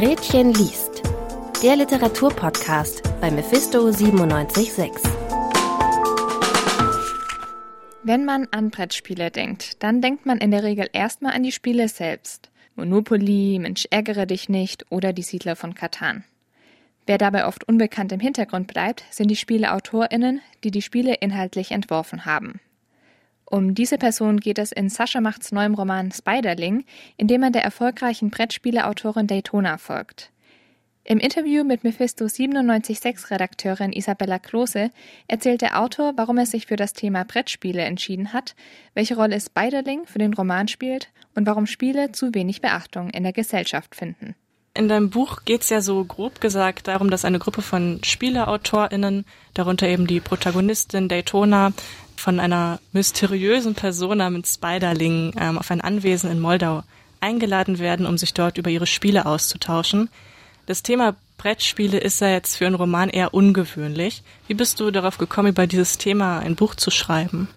Gretchen liest. Der Literaturpodcast bei Mephisto 976. Wenn man an Brettspiele denkt, dann denkt man in der Regel erstmal an die Spiele selbst. Monopoly, Mensch ärgere dich nicht oder die Siedler von Katan. Wer dabei oft unbekannt im Hintergrund bleibt, sind die SpieleautorInnen, die die Spiele inhaltlich entworfen haben. Um diese Person geht es in Sascha Machts neuem Roman Spiderling, in dem er der erfolgreichen Brettspieleautorin Daytona folgt. Im Interview mit Mephisto 976 Redakteurin Isabella Klose erzählt der Autor, warum er sich für das Thema Brettspiele entschieden hat, welche Rolle Spiderling für den Roman spielt und warum Spiele zu wenig Beachtung in der Gesellschaft finden. In deinem Buch geht es ja so grob gesagt darum, dass eine Gruppe von SpieleautorInnen, darunter eben die Protagonistin Daytona, von einer mysteriösen Person namens Spiderling ähm, auf ein Anwesen in Moldau eingeladen werden, um sich dort über ihre Spiele auszutauschen. Das Thema Brettspiele ist ja jetzt für einen Roman eher ungewöhnlich. Wie bist du darauf gekommen, über dieses Thema ein Buch zu schreiben?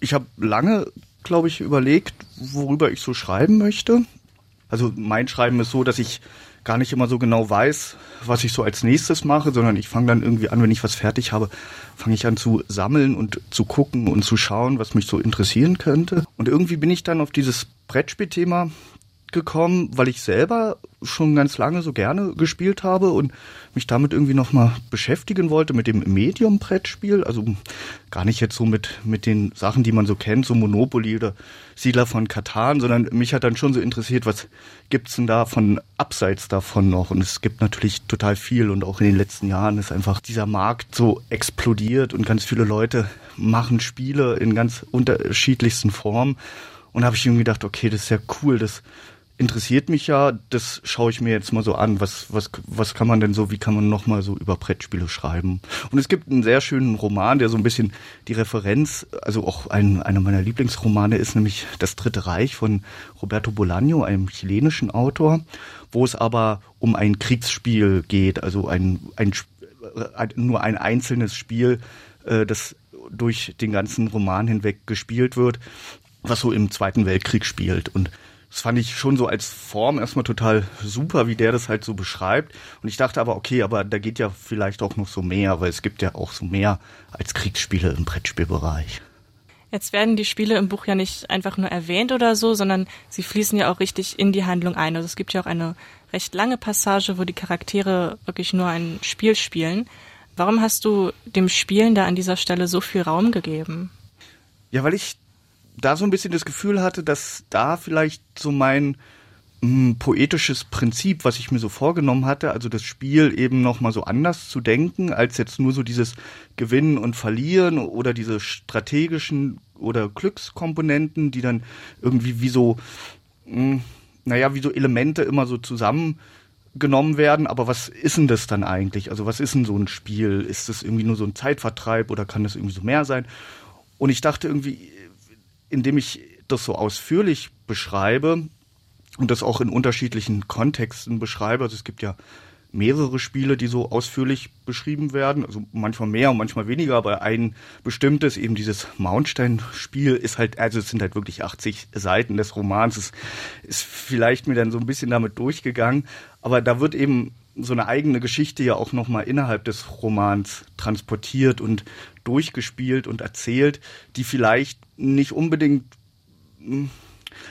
Ich habe lange, glaube ich, überlegt, worüber ich so schreiben möchte. Also mein Schreiben ist so, dass ich gar nicht immer so genau weiß, was ich so als nächstes mache, sondern ich fange dann irgendwie an, wenn ich was fertig habe, fange ich an zu sammeln und zu gucken und zu schauen, was mich so interessieren könnte. Und irgendwie bin ich dann auf dieses Brettspielthema gekommen, weil ich selber schon ganz lange so gerne gespielt habe und mich damit irgendwie nochmal beschäftigen wollte mit dem Medium-Brettspiel. Also gar nicht jetzt so mit, mit den Sachen, die man so kennt, so Monopoly oder Siedler von Katan, sondern mich hat dann schon so interessiert, was gibt's denn da von abseits davon noch? Und es gibt natürlich total viel und auch in den letzten Jahren ist einfach dieser Markt so explodiert und ganz viele Leute machen Spiele in ganz unterschiedlichsten Formen. Und habe ich irgendwie gedacht, okay, das ist ja cool, das interessiert mich ja, das schaue ich mir jetzt mal so an. Was, was, was kann man denn so, wie kann man nochmal so über Brettspiele schreiben? Und es gibt einen sehr schönen Roman, der so ein bisschen die Referenz, also auch ein, einer meiner Lieblingsromane ist nämlich Das Dritte Reich von Roberto Bolaño, einem chilenischen Autor, wo es aber um ein Kriegsspiel geht, also ein, ein, ein nur ein einzelnes Spiel, äh, das durch den ganzen Roman hinweg gespielt wird, was so im Zweiten Weltkrieg spielt. Und das fand ich schon so als Form erstmal total super, wie der das halt so beschreibt. Und ich dachte aber, okay, aber da geht ja vielleicht auch noch so mehr, weil es gibt ja auch so mehr als Kriegsspiele im Brettspielbereich. Jetzt werden die Spiele im Buch ja nicht einfach nur erwähnt oder so, sondern sie fließen ja auch richtig in die Handlung ein. Also es gibt ja auch eine recht lange Passage, wo die Charaktere wirklich nur ein Spiel spielen. Warum hast du dem Spielen da an dieser Stelle so viel Raum gegeben? Ja, weil ich da so ein bisschen das Gefühl hatte, dass da vielleicht so mein mh, hm, poetisches Prinzip, was ich mir so vorgenommen hatte, also das Spiel eben noch mal so anders zu denken, als jetzt nur so dieses Gewinnen und Verlieren oder diese strategischen oder Glückskomponenten, die dann irgendwie wie so, mh, hm, naja, wie so Elemente immer so zusammen genommen werden, aber was ist denn das dann eigentlich? Also was ist denn so ein Spiel? Ist das irgendwie nur so ein Zeitvertreib oder kann das irgendwie so mehr sein? Und ich dachte irgendwie, indem ich das so ausführlich beschreibe und das auch in unterschiedlichen Kontexten beschreibe. Also es gibt ja mehrere Spiele, die so ausführlich beschrieben werden, also manchmal mehr und manchmal weniger, aber ein bestimmtes, eben dieses Mountstein-Spiel ist halt, also es sind halt wirklich 80 Seiten des Romans, es ist vielleicht mir dann so ein bisschen damit durchgegangen, aber da wird eben so eine eigene Geschichte ja auch nochmal innerhalb des Romans transportiert und durchgespielt und erzählt, die vielleicht nicht unbedingt hm,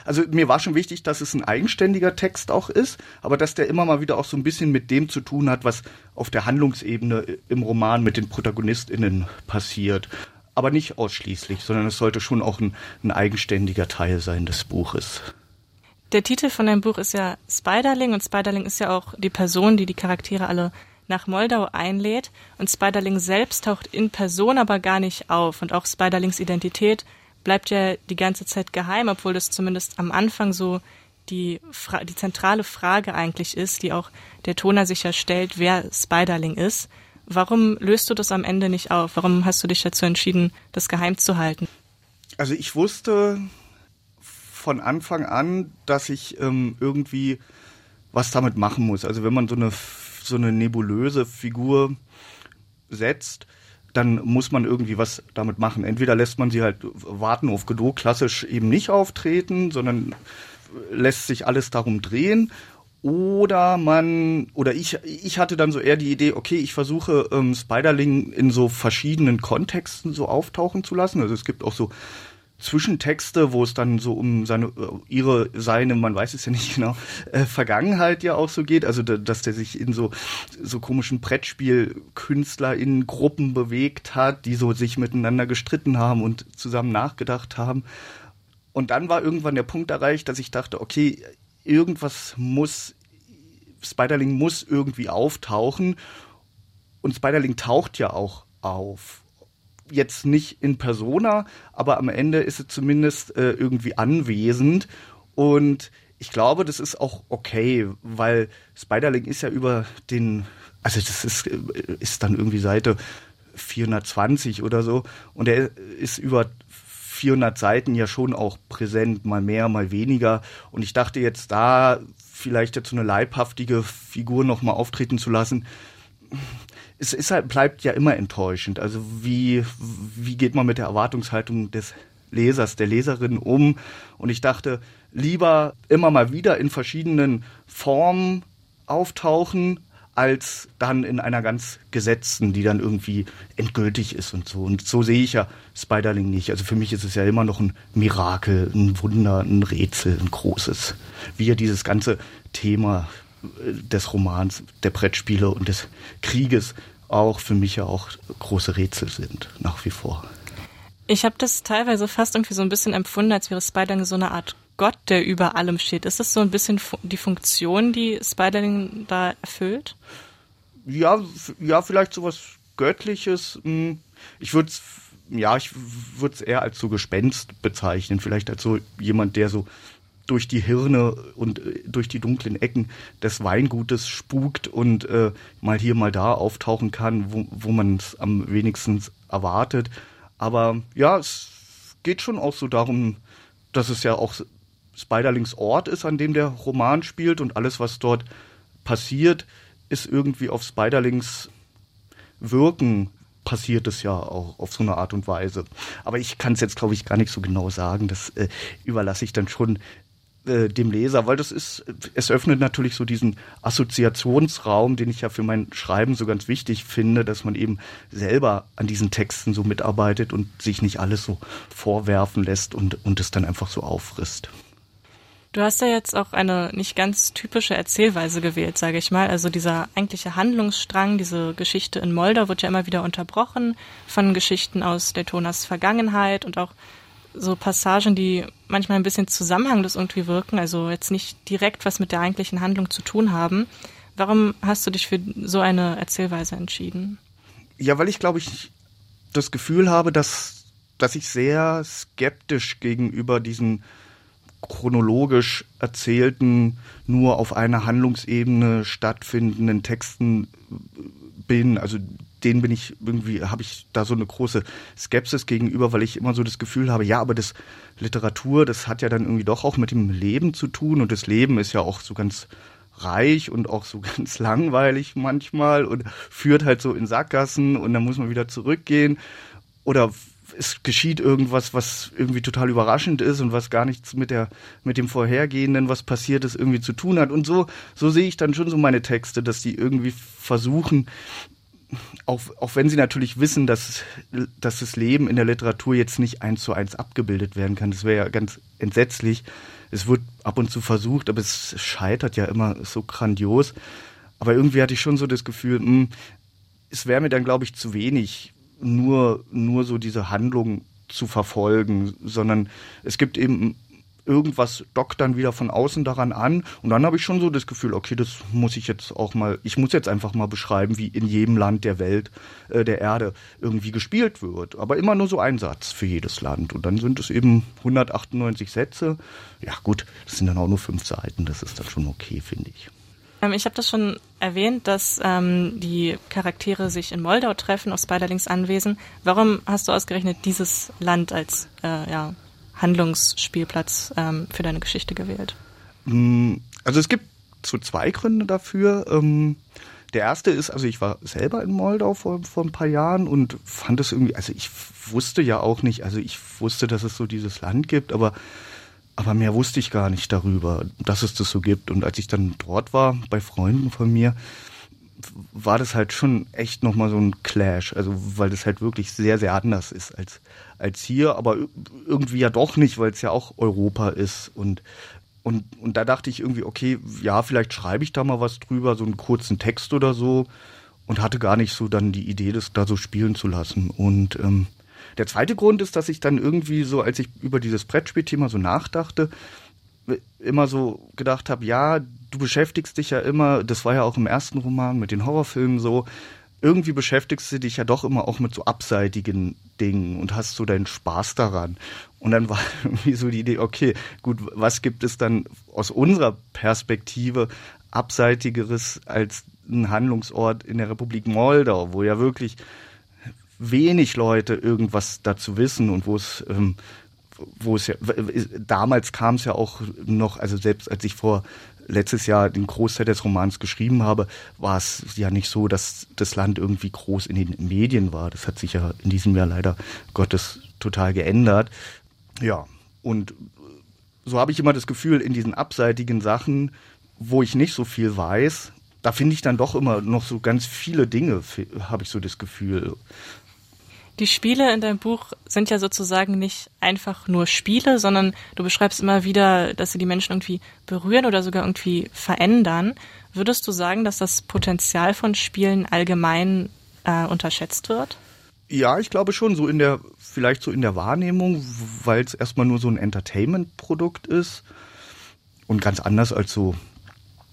also mir war schon wichtig, dass es ein eigenständiger Text auch ist, aber dass der immer mal wieder auch so ein bisschen mit dem zu tun hat, was auf der Handlungsebene im Roman mit den ProtagonistInnen passiert. Aber nicht ausschließlich, sondern es sollte schon auch ein, ein eigenständiger Teil sein des Buches. Der Titel von deinem Buch ist ja Spiderling und Spiderling ist ja auch die Person, die die Charaktere alle nach Moldau einlädt und Spiderling selbst taucht in Person aber gar nicht auf und auch Spiderlings Identität bleibt ja die ganze Zeit geheim, obwohl das zumindest am Anfang so die, Fra die zentrale Frage eigentlich ist, die auch der Toner sich ja stellt, wer Spiderling ist. Warum löst du das am Ende nicht auf? Warum hast du dich dazu entschieden, das geheim zu halten? Also ich wusste von Anfang an, dass ich ähm, irgendwie was damit machen muss. Also wenn man so eine so eine nebulöse Figur setzt, dann muss man irgendwie was damit machen. Entweder lässt man sie halt warten auf Godot klassisch eben nicht auftreten, sondern lässt sich alles darum drehen. Oder man, oder ich, ich hatte dann so eher die Idee, okay, ich versuche ähm, Spiderling in so verschiedenen Kontexten so auftauchen zu lassen. Also es gibt auch so Zwischentexte, wo es dann so um seine, äh, ihre, seine, man weiß es ja nicht genau, äh, Vergangenheit ja auch so geht. Also, da, dass der sich in so, so komischen Brettspielkünstler in Gruppen bewegt hat, die so sich miteinander gestritten haben und zusammen nachgedacht haben. Und dann war irgendwann der Punkt erreicht, dass ich dachte, okay, irgendwas muss, Spiderling muss irgendwie auftauchen. Und Spiderling taucht ja auch auf. Jetzt nicht in Persona, aber am Ende ist es zumindest äh, irgendwie anwesend. Und ich glaube, das ist auch okay, weil Spiderling ist ja über den, also das ist, äh, ist dann irgendwie Seite 420 oder so. Und er ist über 400 Seiten ja schon auch präsent, mal mehr, mal weniger. Und ich dachte jetzt da vielleicht jetzt so eine leibhaftige Figur nochmal auftreten zu lassen, es ist halt, bleibt ja immer enttäuschend. Also wie, wie geht man mit der Erwartungshaltung des Lesers, der Leserin um? Und ich dachte, lieber immer mal wieder in verschiedenen Formen auftauchen, als dann in einer ganz gesetzten, die dann irgendwie endgültig ist und so. Und so sehe ich ja Spiderling nicht. Also für mich ist es ja immer noch ein Mirakel, ein Wunder, ein Rätsel, ein großes. Wie ja dieses ganze Thema äh, des Romans, der Brettspiele und des Krieges auch für mich ja auch große Rätsel sind, nach wie vor. Ich habe das teilweise fast irgendwie so ein bisschen empfunden, als wäre Spiderling so eine Art Gott, der über allem steht. Ist das so ein bisschen die Funktion, die Spiderling da erfüllt? Ja, ja, vielleicht sowas Göttliches. Hm. Ich würde es ja, ich würde es eher als so Gespenst bezeichnen, vielleicht als so jemand, der so durch die Hirne und äh, durch die dunklen Ecken des Weingutes spukt und äh, mal hier, mal da auftauchen kann, wo, wo man es am wenigsten erwartet. Aber ja, es geht schon auch so darum, dass es ja auch Spiderlings Ort ist, an dem der Roman spielt und alles, was dort passiert, ist irgendwie auf Spiderlings Wirken passiert es ja auch auf so eine Art und Weise. Aber ich kann es jetzt, glaube ich, gar nicht so genau sagen. Das äh, überlasse ich dann schon äh, dem Leser, weil das ist, es öffnet natürlich so diesen Assoziationsraum, den ich ja für mein Schreiben so ganz wichtig finde, dass man eben selber an diesen Texten so mitarbeitet und sich nicht alles so vorwerfen lässt und, und es dann einfach so auffrisst. Du hast ja jetzt auch eine nicht ganz typische Erzählweise gewählt, sage ich mal. Also dieser eigentliche Handlungsstrang, diese Geschichte in Moldau wird ja immer wieder unterbrochen von Geschichten aus Daytonas Vergangenheit und auch so Passagen, die manchmal ein bisschen zusammenhanglos irgendwie wirken, also jetzt nicht direkt was mit der eigentlichen Handlung zu tun haben. Warum hast du dich für so eine Erzählweise entschieden? Ja, weil ich glaube ich das Gefühl habe, dass, dass ich sehr skeptisch gegenüber diesen chronologisch erzählten, nur auf einer Handlungsebene stattfindenden Texten bin. Also denen bin ich irgendwie, habe ich da so eine große Skepsis gegenüber, weil ich immer so das Gefühl habe, ja, aber das Literatur, das hat ja dann irgendwie doch auch mit dem Leben zu tun und das Leben ist ja auch so ganz reich und auch so ganz langweilig manchmal und führt halt so in Sackgassen und dann muss man wieder zurückgehen. Oder es geschieht irgendwas, was irgendwie total überraschend ist und was gar nichts mit der, mit dem vorhergehenden, was passiert ist, irgendwie zu tun hat. Und so, so sehe ich dann schon so meine Texte, dass die irgendwie versuchen, auch, auch wenn sie natürlich wissen, dass, dass das Leben in der Literatur jetzt nicht eins zu eins abgebildet werden kann. Das wäre ja ganz entsetzlich. Es wird ab und zu versucht, aber es scheitert ja immer so grandios. Aber irgendwie hatte ich schon so das Gefühl, mh, hm, es wäre mir dann, glaube ich, zu wenig, nur, nur so diese Handlung zu verfolgen, sondern es gibt eben irgendwas dockt dann wieder von außen daran an und dann habe ich schon so das Gefühl, okay, das muss ich jetzt auch mal, ich muss jetzt einfach mal beschreiben, wie in jedem Land der Welt, äh, der Erde irgendwie gespielt wird, aber immer nur so ein Satz für jedes Land und dann sind es eben 198 Sätze. Ja gut, das sind dann auch nur fünf Seiten, das ist dann schon okay, finde ich. Ähm, ich habe das schon erwähnt, dass ähm, die Charaktere sich in Moldau treffen, auf Spiderlings Anwesen. Warum hast du ausgerechnet dieses Land als äh, ja, Handlungsspielplatz ähm, für deine Geschichte gewählt? Mm, also es gibt so zwei Gründe dafür. Ähm, der erste ist, also ich war selber in Moldau vor, vor ein paar Jahren und fand es irgendwie, also ich wusste ja auch nicht, also ich wusste, dass es so dieses Land gibt, aber aber mehr wusste ich gar nicht darüber, dass es das so gibt. Und als ich dann dort war, bei Freunden von mir, war das halt schon echt nochmal so ein Clash. Also, weil das halt wirklich sehr, sehr anders ist als, als hier, aber irgendwie ja doch nicht, weil es ja auch Europa ist. Und, und, und da dachte ich irgendwie, okay, ja, vielleicht schreibe ich da mal was drüber, so einen kurzen Text oder so. Und hatte gar nicht so dann die Idee, das da so spielen zu lassen. Und ähm, der zweite Grund ist, dass ich dann irgendwie so, als ich über dieses Brettspielthema so nachdachte, immer so gedacht habe, ja, du beschäftigst dich ja immer, das war ja auch im ersten Roman mit den Horrorfilmen so, irgendwie beschäftigst du dich ja doch immer auch mit so abseitigen Dingen und hast so deinen Spaß daran. Und dann war irgendwie so die Idee, okay, gut, was gibt es dann aus unserer Perspektive abseitigeres als ein Handlungsort in der Republik Moldau, wo ja wirklich wenig Leute irgendwas dazu wissen und wo es ähm, wo es ja damals kam es ja auch noch, also selbst als ich vor letztes Jahr den Großteil des Romans geschrieben habe, war es ja nicht so, dass das Land irgendwie groß in den Medien war. Das hat sich ja in diesem Jahr leider Gottes total geändert. Ja, und so habe ich immer das Gefühl, in diesen abseitigen Sachen, wo ich nicht so viel weiß, da finde ich dann doch immer noch so ganz viele Dinge, habe ich so das Gefühl. Die Spiele in deinem Buch sind ja sozusagen nicht einfach nur Spiele, sondern du beschreibst immer wieder, dass sie die Menschen irgendwie berühren oder sogar irgendwie verändern. Würdest du sagen, dass das Potenzial von Spielen allgemein äh, unterschätzt wird? Ja, ich glaube schon, so in der, vielleicht so in der Wahrnehmung, weil es erstmal nur so ein Entertainment-Produkt ist und ganz anders als so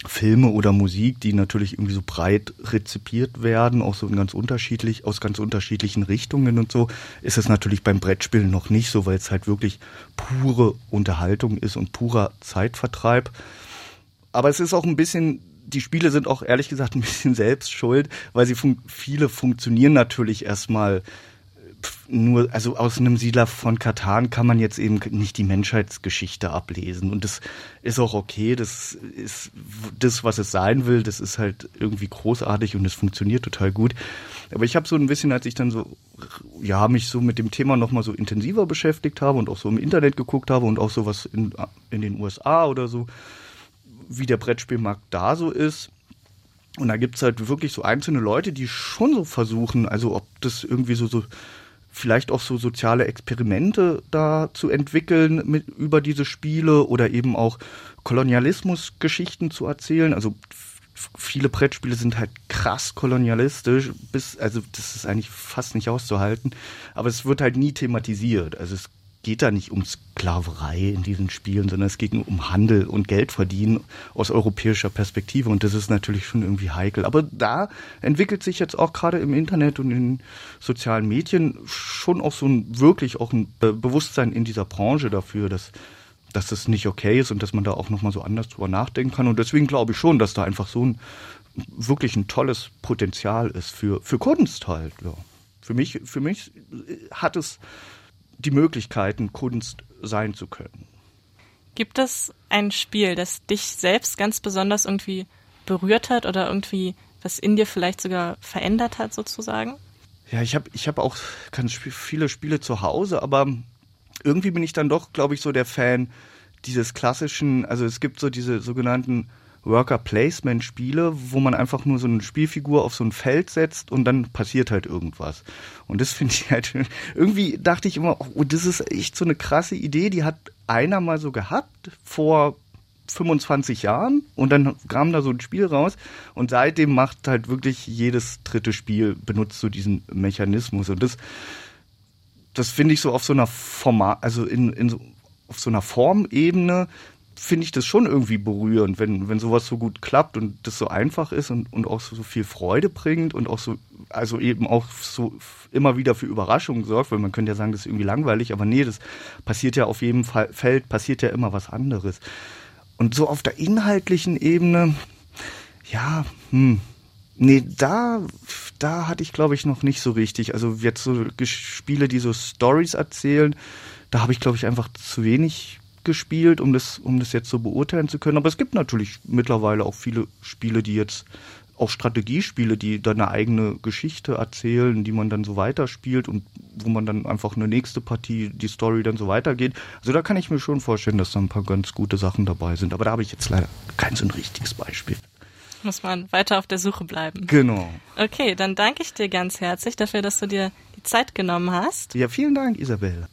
Filme oder Musik, die natürlich irgendwie so breit rezipiert werden, auch so in ganz unterschiedlich, aus ganz unterschiedlichen Richtungen und so, ist es natürlich beim Brettspielen noch nicht so, weil es halt wirklich pure Unterhaltung ist und purer Zeitvertreib. Aber es ist auch ein bisschen, die Spiele sind auch ehrlich gesagt ein bisschen selbst schuld, weil sie fun viele funktionieren natürlich erstmal nur, also aus einem Siedler von Katan kann man jetzt eben nicht die Menschheitsgeschichte ablesen. Und das ist auch okay, das ist das, was es sein will, das ist halt irgendwie großartig und es funktioniert total gut. Aber ich habe so ein bisschen, als ich dann so, ja, mich so mit dem Thema nochmal so intensiver beschäftigt habe und auch so im Internet geguckt habe und auch so was in, in den USA oder so, wie der Brettspielmarkt da so ist. Und da gibt's halt wirklich so einzelne Leute, die schon so versuchen, also ob das irgendwie so, so vielleicht auch so soziale Experimente da zu entwickeln mit, über diese Spiele oder eben auch Kolonialismusgeschichten zu erzählen. Also viele Brettspiele sind halt krass kolonialistisch, bis, also das ist eigentlich fast nicht auszuhalten. Aber es wird halt nie thematisiert. Also es geht da nicht um Sklaverei in diesen Spielen, sondern es geht um Handel und Geld verdienen aus europäischer Perspektive und das ist natürlich schon irgendwie heikel. Aber da entwickelt sich jetzt auch gerade im Internet und in sozialen Medien schon auch so ein wirklich auch ein Bewusstsein in dieser Branche dafür, dass dass das nicht okay ist und dass man da auch nochmal so anders drüber nachdenken kann. Und deswegen glaube ich schon, dass da einfach so ein wirklich ein tolles Potenzial ist für, für Kunst halt. Ja. Für mich, für mich hat es die Möglichkeiten, Kunst sein zu können. Gibt es ein Spiel, das dich selbst ganz besonders irgendwie berührt hat oder irgendwie was in dir vielleicht sogar verändert hat, sozusagen? Ja, ich habe ich hab auch ganz viele Spiele zu Hause, aber irgendwie bin ich dann doch, glaube ich, so der Fan dieses klassischen, also es gibt so diese sogenannten Worker Placement Spiele, wo man einfach nur so eine Spielfigur auf so ein Feld setzt und dann passiert halt irgendwas. Und das finde ich halt, irgendwie dachte ich immer, oh, das ist echt so eine krasse Idee, die hat einer mal so gehabt vor 25 Jahren und dann kam da so ein Spiel raus und seitdem macht halt wirklich jedes dritte Spiel benutzt so diesen Mechanismus und das das finde ich so auf so einer Format also in, in so, auf so einer Formebene finde ich das schon irgendwie berührend, wenn, wenn sowas so gut klappt und das so einfach ist und, und auch so, so viel Freude bringt und auch so, also eben auch so immer wieder für Überraschungen sorgt, weil man könnte ja sagen, das ist irgendwie langweilig, aber nee, das passiert ja auf jedem Fall, Feld, passiert ja immer was anderes. Und so auf der inhaltlichen Ebene, ja, hm, nee, da, da hatte ich glaube ich noch nicht so richtig. Also jetzt so Spiele, die so Stories erzählen, da habe ich glaube ich einfach zu wenig gespielt, um das, um das jetzt so beurteilen zu können. Aber es gibt natürlich mittlerweile auch viele Spiele, die jetzt auch Strategiespiele, die dann eine eigene Geschichte erzählen, die man dann so weiterspielt und wo man dann einfach eine nächste Partie, die Story dann so weitergeht. Also da kann ich mir schon vorstellen, dass da ein paar ganz gute Sachen dabei sind. Aber da habe ich jetzt leider kein so ein richtiges Beispiel. Muss man weiter auf der Suche bleiben. Genau. Okay, dann danke ich dir ganz herzlich dafür, dass du dir die Zeit genommen hast. Ja, vielen Dank, Isabelle.